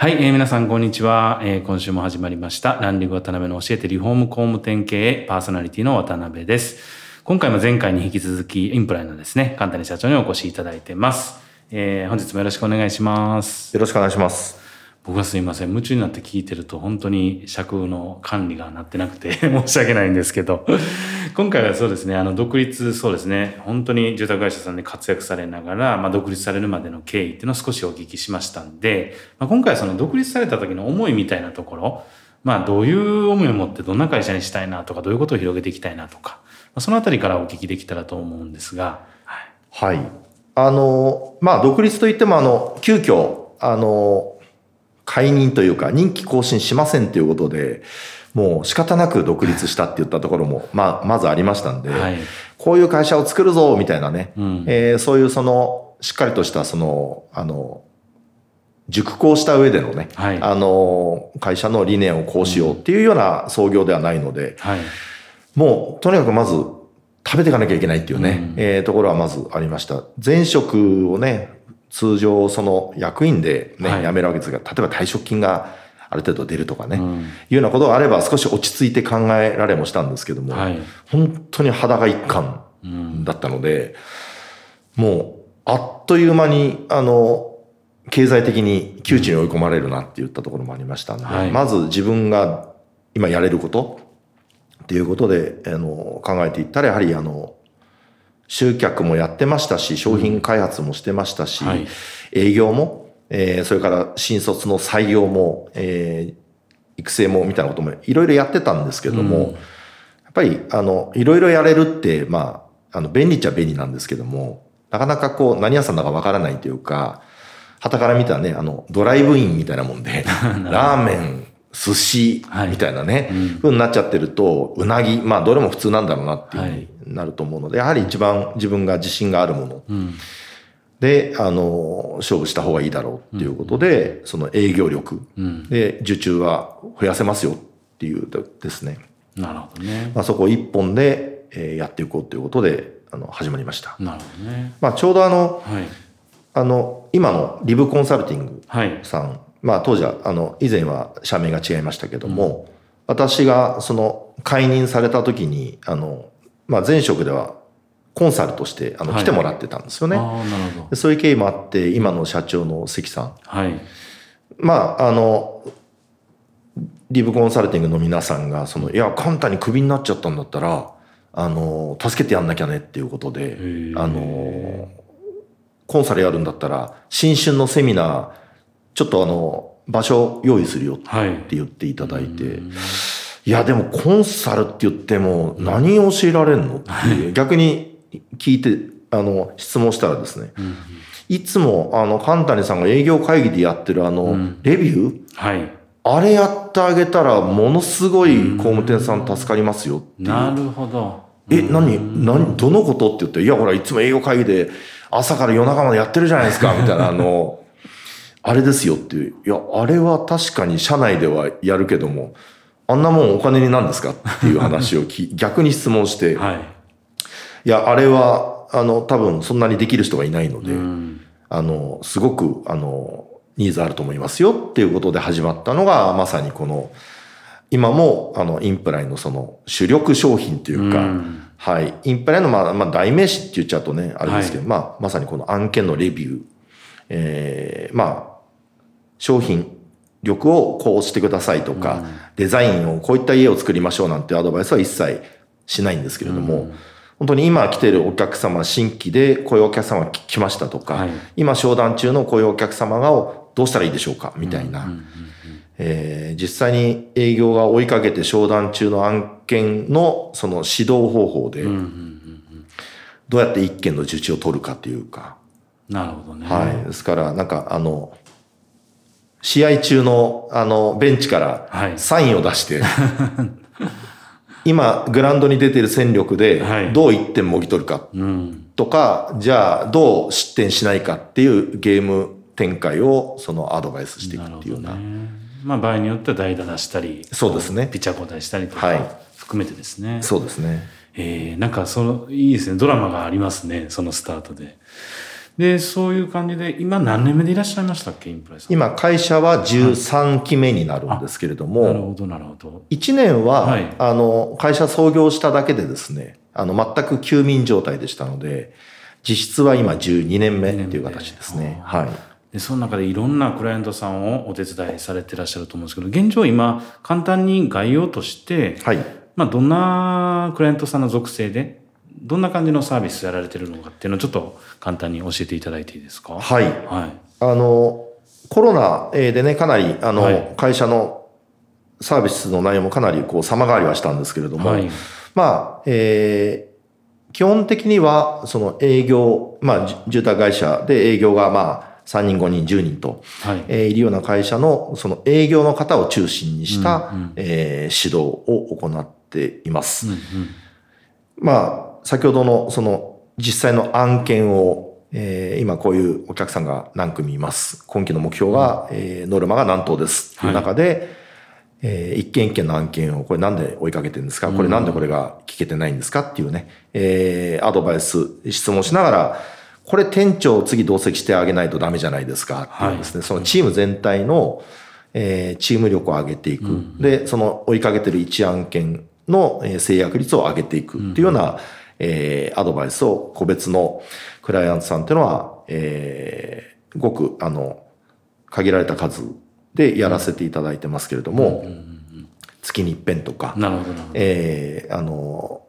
はい、えー皆さんこんにちは、えー今週も始まりました。ランリング渡辺の教えてリフォーム工務店経営パーソナリティの渡辺です。今回も前回に引き続きインプライのですね。簡単に社長にお越しいただいてます、えー本日もよろしくお願いします。よろしくお願いします。僕はすいません。夢中になって聞いてると本当に尺の管理がなってなくて 申し訳ないんですけど。今回はそうですねあの独立そうですね。本当に住宅会社さんで活躍されながら、まあ、独立されるまでの経緯っていうのを少しお聞きしましたんで、まあ、今回はその独立された時の思いみたいなところまあどういう思いを持ってどんな会社にしたいなとかどういうことを広げていきたいなとか、まあ、そのあたりからお聞きできたらと思うんですが、はい、はい。あの、まあ、独立といっても、あの、急遽、あの、解任というか、任期更新しませんということで、もう仕方なく独立したって言ったところも、まあ、まずありましたんで、はい。こういう会社を作るぞ、みたいなね、うん。えーそういうその、しっかりとしたその、あの、熟考した上でのね、はい。あの、会社の理念をこうしようっていうような創業ではないので、はい。もう、とにかくまず、食べていかなきゃいけないっていうね、うん。えーところはまずありました。前職をね、通常、その役員でね、はい。辞めるわけですが、例えば退職金がある程度出るとかね、うん。いうようなことがあれば少し落ち着いて考えられもしたんですけども、はい。本当に裸一貫うん。だったので、もう、あっという間に、あの、経済的に窮地に追い込まれるなって言ったところもありましたんで、はい。まず自分が今やれることっていうことで、あの、考えていったら、やはり、あの、集客もやってましたし、商品開発もしてましたし、はい。営業も、えーそれから新卒の採用も、えー育成もみたいなこともいろいろやってたんですけども、うん。やっぱり、あの、いろいろやれるって、まあ、あの、便利っちゃ便利なんですけども、なかなかこう、何屋さんだかわからないというか、旗から見たらね、あの、ドライブインみたいなもんで、ラーメン、寿司はい。みたいなね、うん。風になっちゃってると、うなぎ、まあ、どれも普通なんだろうなっていうふうはい。になると思うので、やはり一番自分が自信があるもの。うん。で、あの、勝負した方がいいだろうっていうことで、その営業力。うん。で受注は増やせますよっていうですね。なるほどね。まあ、そこ一本で、えーやっていこうということで、あの、始まりました。なるほどね。まあ、ちょうどあの、はい。あの、今のリブコンサルティングはい。さん、まあ、当時は、あの、以前は社名が違いましたけども、私がその、解任された時に、あの、まあ、前職ではコンサルとして、あの、はい。来てもらってたんですよね。ああなるほど。でそういう経緯もあって、今の社長の関さん。はい。まあ、あの、リブコンサルティングの皆さんが、その、いや、簡単にクビになっちゃったんだったら、あの、助けてやんなきゃねっていうことでー、あの、コンサルやるんだったら、新春のセミナー、ちょっとあの、場所用意するよってはい。言っていただいて、いや、でもコンサルって言っても、何教えられんのって逆に聞いて、あの、質問したらですね、いつも、あの、神谷さんが営業会議でやってるあの、レビュー？はい。あれやってあげたら、ものすごい工務店さん助かりますよって。なるほど。え、何、何、どのことって言って、いや、ほら、いつも営業会議で朝から夜中までやってるじゃないですか、みたいな、あの、あれですよっていう。いや、あれは確かに社内ではやるけども、あんなもんお金になんですかっていう話をき 逆に質問して、はい。いや、あれは、あの、多分そんなにできる人がいないので、うん。あの、すごく、あの、ニーズあると思いますよっていうことで始まったのが、まさにこの、今も、あの、インプライのその主力商品というか、うんはい。インプライの、まあ、まあ、代名詞って言っちゃうとね、あれですけど、まあ、まさにこの案件のレビュー、えーまあ、商品力をこうしてくださいとか、デザインをこういった家を作りましょうなんてアドバイスは一切しないんですけれども、本当に今来てるお客様、新規でこういうお客様が来ましたとか、はい。今商談中のこういうお客様がどうしたらいいでしょうかみたいな、えー実際に営業が追いかけて商談中の案件のその指導方法で、どうやって一件の受注を取るかっていうか、なるほどね。はい。ですから、なんか、あの、試合中の、あの、ベンチかはいらサインを出して、今、グラウンドに出てる戦力ではい、どう1点もぎ取るかうん。とか、じゃあ、どう失点しないかっていうゲーム展開を、そのアドバイスしていくっていうような。どね。まあ場合によっては代打出したり、そうですねピッチャー交代したりとはいか含めてですね。そうですね。えー、なんかそのいいですねドラマがありますねそのスタートででそういう感じで今何年目でいらっしゃいましたっけインプライさん。今、会社は13期目になるんですけれどなるも、ほどなるほど。1年は、はい。あの、会社創業しただけでですね、あの、全く休眠状態でしたので、実質は今12年目っていう形ですね。はい。でその中でいろんなクライアントさんをお手伝いされてらっしゃると思うんですけど現状今簡単に概要として、はい。まあ、どんなクライアントさんの属性でどんな感じのサービスやられてるのかっていうのをちょっと簡単に教えていただいていいですか？はい。はい。あの、コロナえーでね、かなり、あの、はい。会社のサービスの内容もかなりこう様変わりはしたんですけれども、はい。まあ、えー基本的には、その営業、まあ、じ住宅会社で営業がまあ、3人、5人、10人と、はい。えーいるような会社の、その営業の方を中心にした、えー指導を行っています。うんうん。まあ、先ほどのその実際の案件を、えー今こういうお客さんが何組います。今期の目標が、えーノルマが何頭です。という中で、えー一件一件の案件をこれなんで追いかけてるんですか？これなんでこれが聞けてないんですか？っていうね、えーアドバイス、質問しながら、これ店長を次同席してあげないとダメじゃないですか？っていうですね、そのチーム全体の、えーチーム力を上げていく。で、その追いかけてる一案件のえー制約率を上げていくっていうような、えーアドバイスを個別のクライアントさんっていうのは、えーごく、あの、限られた数でやらせていただいてますけれども、月に一遍とか、なるほどえーあの、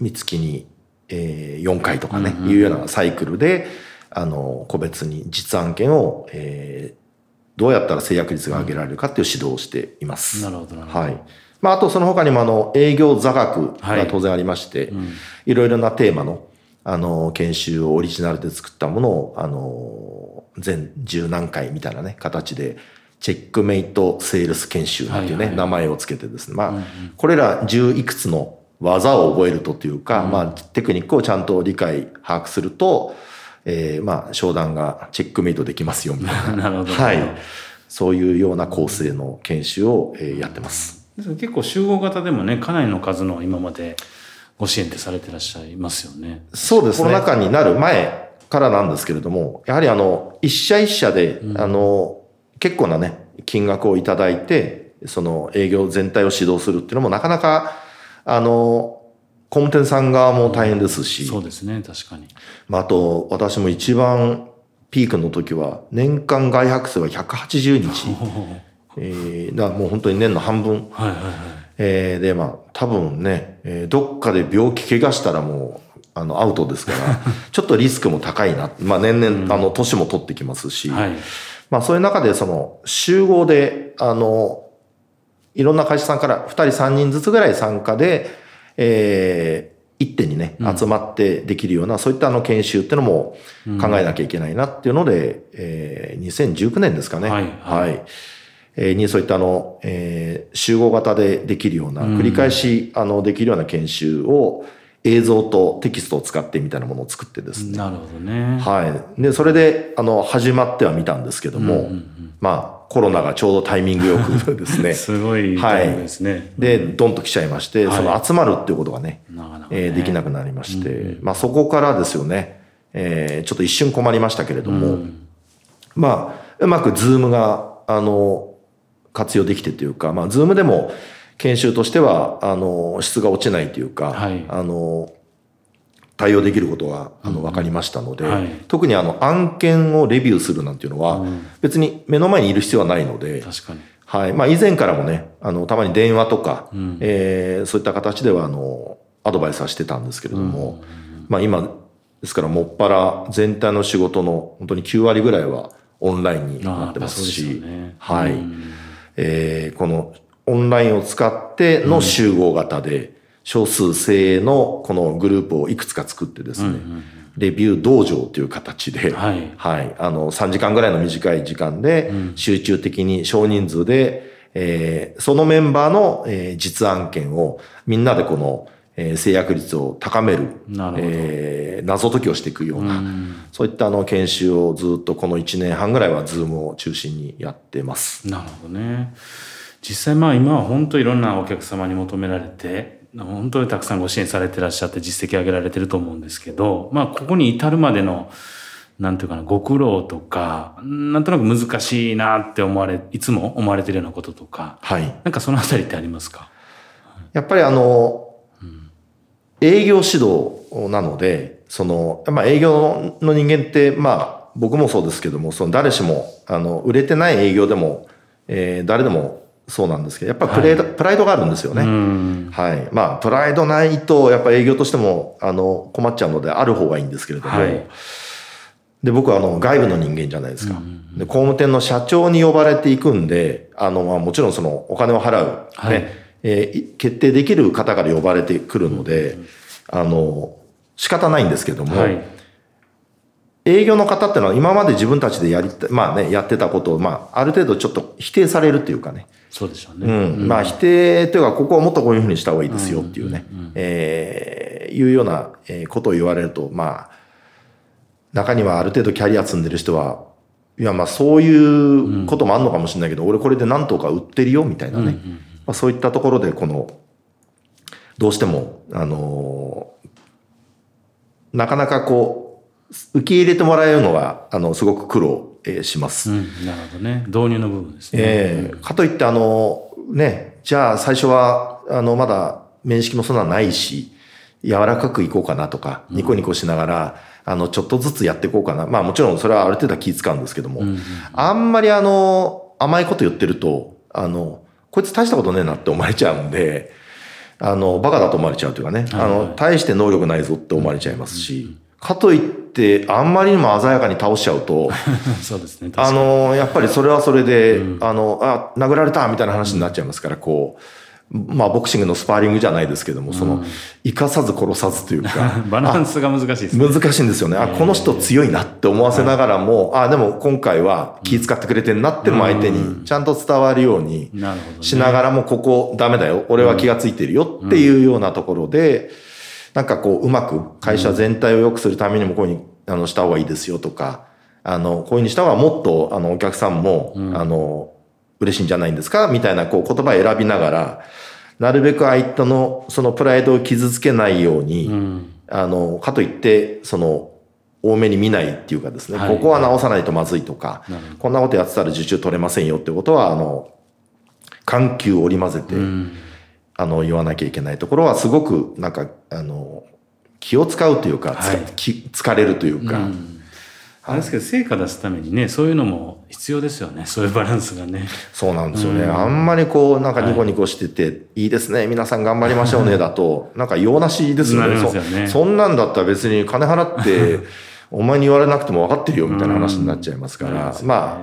三月に、えー4回とかね、いうようなサイクルで、あの、個別に実案件を、えーどうやったら制約率が上げられるかっていう指導をしています。なるほどなるほど。はい。まあ、あとその他にもあの、営業座学が当然ありまして、いろいろなテーマの、あの、研修をオリジナルで作ったものを、あの、全十何回みたいなね、形で、チェックメイトセールス研修なんていうね、名前をつけてですね、まあ、これら十いくつの技を覚えるとというか、まあ、テクニックをちゃんと理解、把握すると、えーまあ、商談がチェックメイトできますよ、みたいな。なるほど。はい。そういうような構成の研修を、えーやってます。です結構集合型でもねかなりの数の今までご支援ってされてらっしゃいますよね。そうですね。コロナ禍になる前からなんですけれども、やはりあの、一社一社で、あの、結構なね、金額をいただいて、その営業全体を指導するっていうのもなかなか、あの、工務店さん側も大変ですし、そうですね確かに。まあ、あと、私も一番ピークの時は、年間外泊数は180日、えー、だからもう本当に年の半分はいはいはい。えーで、まあ、多分ね、えーどっかで病気怪我したらもう、あの、アウトですから、ちょっとリスクも高いな。まあ、年々、あの、年も取ってきますし、はい。まあ、そういう中で、その、集合で、あの、いろんな会社さんから2人3人ずつぐらい参加で、えー一点にね、集まってできるような、そういったあの研修っていうのも考えなきゃいけないなっていうので、えー2019年ですかね。はいはい。えーにそういったあの、えー集合型でできるような、繰り返し、あの、できるような研修を映像とテキストを使ってみたいなものを作ってですね。なるほどね。はい。で、それで、あの、始まってはみたんですけども、まあ、コロナがちょうどタイミングよく ですね。すごいタイミングですね。でドンと来ちゃいまして、はい。その集まるっていうことがねなかなかね。えーできなくなりまして、まあ、そこからですよね、えーちょっと一瞬困りましたけれども、まあうまく Zoom があの活用できてというか、まあ、 Zoom でも研修としてはあの質が落ちないというか、はい。あの対応できることがあの分かりましたので、はい。特にあの案件をレビューするなんていうのは、別に目の前にいる必要はないので、確かに。はい。まあ、以前からもね、あの、たまに電話とか、えーそういった形では、あの、アドバイスはしてたんですけれども、まあ、今、ですから、もっぱら全体の仕事の本当に9割ぐらいはオンラインになってますし、ですよね。はい。うんえーこのオンラインを使っての集合型で、少数精鋭のこのグループをいくつか作ってですね、レビュー道場という形で、はい。あの、3時間ぐらいの短い時間で、集中的に少人数で、えーそのメンバーの、えー実案件をみんなでこの、えー制約率を高める、なるほどえー謎解きをしていくような、そういったあの研修をずっとこの1年半ぐらいはズームを中心にやってます。なるほどね。実際まあ今は本当いろんなお客様に求められて、本当にたくさんご支援されてらっしゃって実績上げられてると思うんですけど、まあここに至るまでの、なんていうかな、ご苦労とか、なんとなく難しいなって思われ、いつも思われてるようなこととか、はい。なんかそのあたりってありますか？やっぱりあの、営業指導なので、その、まあ営業の人間って、まあ僕もそうですけども、その誰しも、あの、売れてない営業でも、えー誰でもそうなんですけど、やっぱりプレイド、プライドがあるんですよね。うん。はい。まあ、プライドないと、やっぱ営業としても、あの、困っちゃうので、ある方がいいんですけれども、はいで、僕はあの、外部の人間じゃないですか。で、工務店の社長に呼ばれていくんで、あの、まあ、もちろんその、お金を払う、ね、はいえーい決定できる方から呼ばれてくるので、あの、仕方ないんですけども、はい。営業の方ってのは今まで自分たちでやりまあね、やってたことを、まあ、ある程度ちょっと否定されるっていうかね、そうでしょうね。うん、まあ否定というか、ここはもっとこういうふうにした方がいいですよっていうね、えーいうようなえーことを言われると、まあ、中にはある程度キャリア積んでる人は、いや、まあそういうこともあるのかもしれないけど、俺これで何とか売ってるよみたいなね、まあ、そういったところで、この、どうしても、あのーなかなかこう、受け入れてもらえるのが、あの、すごく苦労、えーします。うん、なるほどね。導入の部分ですね。ええかといって、あの、ね、じゃあ最初は、あの、まだ面識もそんなないし、柔らかくいこうかなとか、ニコニコしながら、あの、ちょっとずつやっていこうかな。まあもちろんそれはある程度は気使うんですけども、あんまりあの、甘いこと言ってると、あの、こいつ大したことねえなって思われちゃうんで、あの、バカだと思われちゃうというかね、あはいはい。の、大して能力ないぞって思われちゃいますし、かといって、あんまりにも鮮やかに倒しちゃうと、そうですね。あのやっぱりそれはそれで、あのあ殴られたみたいな話になっちゃいますから、こうまあボクシングのスパーリングじゃないですけども、その生かさず殺さずというか。バランスが難しいですね。難しいんですよね。あこの人強いなって思わせながらも、あでも今回は気遣ってくれてんなっても相手にちゃんと伝わるようにしながらもここダメだよ。俺は気がついてるよっていうようなところで、なんかこううまく会社全体を良くするためにもこういうふうにあのした方がいいですよとかあのこういうふうにした方がもっとあのお客さんも、あの嬉しいんじゃないんですか？みたいなこう言葉を選びながらなるべく相手のそのプライドを傷つけないように、うん。あのかといってその多めに見ないっていうかですね、はい。ここは直さないとまずいとか、なるほど。こんなことやってたら受注取れませんよってことはあの緩急を織り交ぜて、うん。あの言わなきゃいけないところはすごくなんかあの気を使うというか、はい。き疲れるというか、うんあれですけど、成果出すためにね、そういうのも必要ですよね。そういうバランスがね。そうなんですよね、あんまりこうなんかニコニコしてて、い、いですね皆さん頑張りましょうね だと。なんか用なしですよなねよね。そそんなんだったら別に金払って お前に言われなくても分かってるよみたいな話になっちゃいますから、うん。ま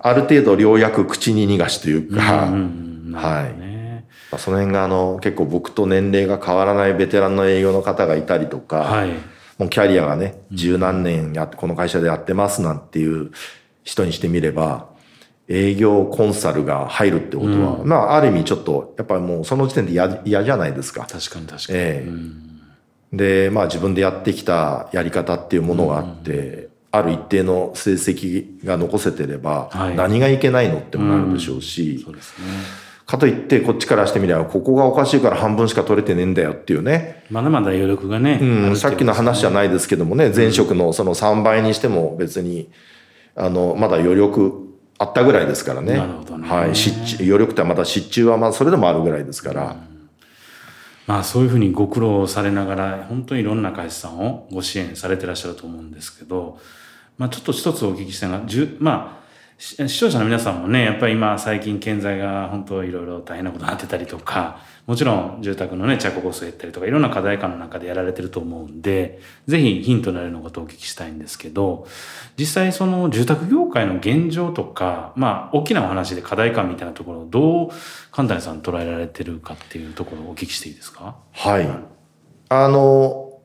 あある程度良薬口に逃がしというか、うんうんなるほどね。まあその辺があの結構僕と年齢が変わらないベテランの営業の方がいたりとか、はい。もうキャリアがね、十何年やって、この会社でやってますなんていう人にしてみれば、営業コンサルが入るってことは、まあ、ある意味ちょっと、やっぱりもうその時点で嫌嫌じゃないですか。確かに確かに。ええ。うん。で、まあ自分でやってきたやり方っていうものがあって、ある一定の成績が残せてれば、はい。何がいけないのってもなるでしょうし、そうですね。かといってこっちからしてみればここがおかしいから半分しか取れてねえんだよっていうね、まだまだ余力がね。うん、さっきの話じゃい。ないですけどもね前職のその3倍にしても別にあのまだ余力あったぐらいですからね。なるほどね。はい、余力ってまだ失注はまあそれでもあるぐらいですから、まあそういうふうにご苦労されながら、本当にいろんな会社さんをご支援されてらっしゃると思うんですけど、まあちょっと一つお聞きしたいのが、まあ、し視聴者の皆さんもね、やっぱり今最近建材が本当いろいろ大変なことになってたりとか、もちろん住宅のね、着工数減ったりとか、いろんな課題感の中でやられてると思うんで、ぜひヒントになるようなことをお聞きしたいんですけど、実際その住宅業界の現状とか、まあ大きなお話で課題感みたいなところをどう神谷さん捉えられてるかっていうところをお聞きしていいですか？はい。あの、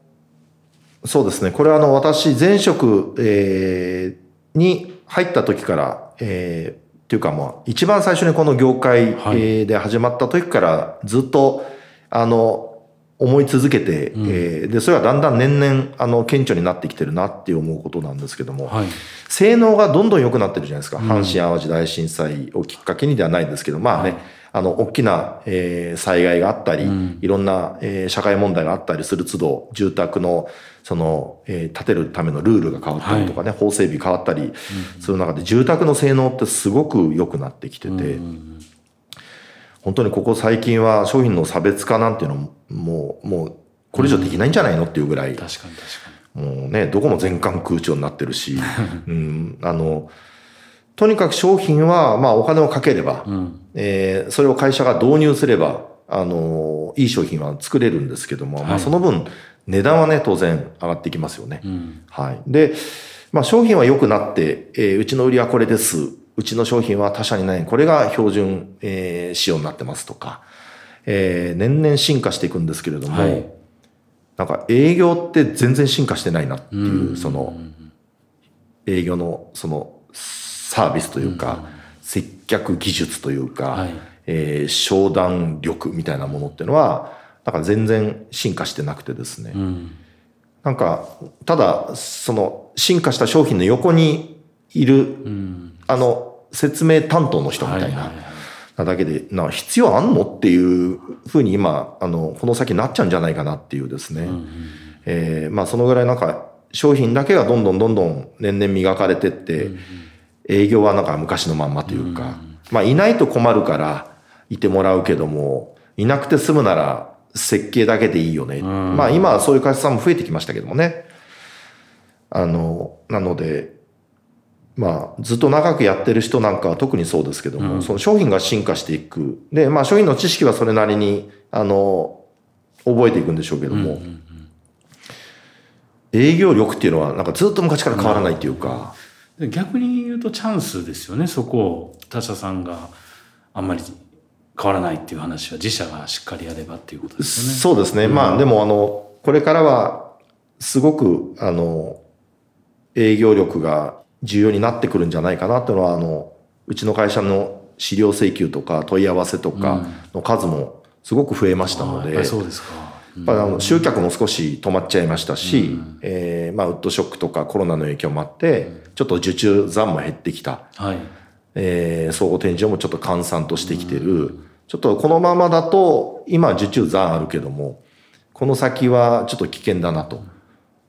そうですね。これはあの、私、前職、えーに入った時から、えーっていうかまあ、一番最初にこの業界、で始まった時からずっと、あの、思い続けて、うんえーで、それはだんだん年々、あの、顕著になってきてるなって思うことなんですけども、はい。性能がどんどん良くなってるじゃないですか。うん阪神淡路大震災をきっかけにではないですけど、まあね、はいあの、大きな、えー災害があったり、うん。いろんな、えー社会問題があったりする都度、住宅の、その、えー建てるためのルールが変わったりとかね、法整備変わったりする中で、住宅の性能ってすごく良くなってきてて、うん本当にここ最近は商品の差別化なんていうのも、もう、もう、これ以上できないんじゃないのっていうぐらい、確かに確かもうね、どこも全館空調になってるし、うん、あの、とにかく商品は、まあお金をかければ、に。うん。えーそれを会社が導入すれば、あの、いい商品は作れるんですけども、まはいあその分、値段はね、当然上がってきますよね。うん。はい。で、まあ商品は良くなって、えーうちの売りはこれです。うちの商品は他社にない。これが標準、えー仕様になってますとか、えー年々進化していくんですけれども、はいなんか営業って全然進化してないなっていう、うんその営業のそのサービスというか、接客技術というか、はいえー商談力みたいなものっていうのは、なんか全然進化してなくてですね。うん。なんか、ただ、その進化した商品の横にいる、うん。あの、説明担当の人みたいな、はいはいはいなだけで、な必要あんのっていうふうに今、あの、この先なっちゃうんじゃないかなっていうですね。うんえーまあそのぐらいなんか商品だけがどんどんどんどん年々磨かれてって、営業はなんか昔のまんまというか、まあいないと困るからいてもらうけども、いなくて済むなら設計だけでいいよね。ん。まあ今はそういう会社さんも増えてきましたけどもね。あの、なので、まあずっと長くやってる人なんかは特にそうですけども、うん。その商品が進化していく。で、まあ商品の知識はそれなりに、あの、覚えていくんでしょうけども、うんうん営業力っていうのはなんかずっと昔から変わらないっていうか、で逆に言うとチャンスですよねそこを他社さんがあんまり変わらないっていう話は自社がしっかりやればっていうことですよね。そうですね。まあでもあの、これからはすごくあの、営業力が重要になってくるんじゃないかなっていうのはあの、うちの会社の資料請求とか問い合わせとかの数もすごく増えましたので、あーやっぱりそうですか。やっぱりあの集客も少し止まっちゃいましたし、えーまあウッドショックとかコロナの影響もあって、ちょっと受注残も減ってきた。はい。えー総合展示場もちょっと閑散としてきてる。ちょっとこのままだと、今受注残あるけども、この先はちょっと危険だなと。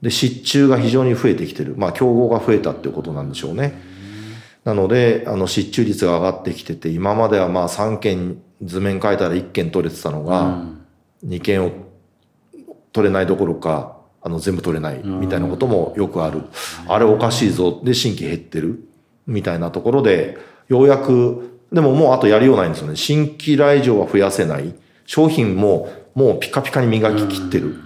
で、失注が非常に増えてきてる。まあ、競合が増えたっていうことなんでしょうね。なので、あの、失注率が上がってきてて、今まではまあ3件図面書いたら1件取れてたのが、うん2件を取れないどころか、あの、全部取れないみたいなこともよくある。あれおかしいぞ。で、新規減ってる。みたいなところで、ようやく、でももうあとやりようないんですよね。新規来場は増やせない。商品ももうピカピカに磨き切ってる。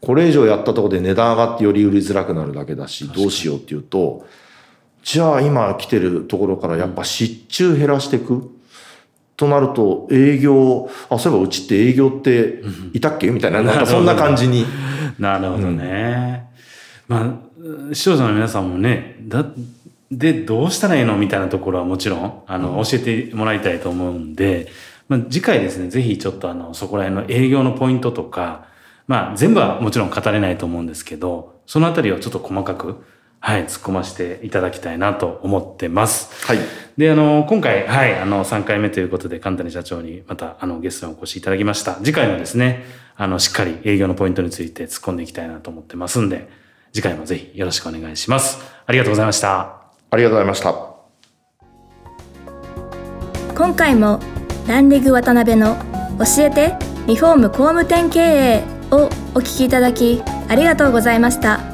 これ以上やったところで値段上がってより売りづらくなるだけだし、どうしようっていうと、じゃあ今来てるところからやっぱ失注減らしていく。となると営業、あ、そういえばうちって営業っていたっけ？みたいな、なんかそんな感じに。なるほどね。まあ、視聴者の皆さんもね、だ、で、どうしたらいいの？みたいなところはもちろん、あの、教えてもらいたいと思うんで、まあ、次回ですね、ぜひちょっとあの、そこら辺の営業のポイントとか、まあ、全部はもちろん語れないと思うんですけど、そのあたりをちょっと細かくはい、突っ込ませていただきたいなと思ってます。はい。で、あの、今回、はい、あの、3回目ということで、簡単に社長にまた、あの、ゲストにお越しいただきました。次回もですね、あの、しっかり営業のポイントについて突っ込んでいきたいなと思ってますんで、次回もぜひよろしくお願いします。ありがとうございました。ありがとうございました。今回もランリグ渡辺の教えてリフォーム工務店経営をお聞きいただきありがとうございました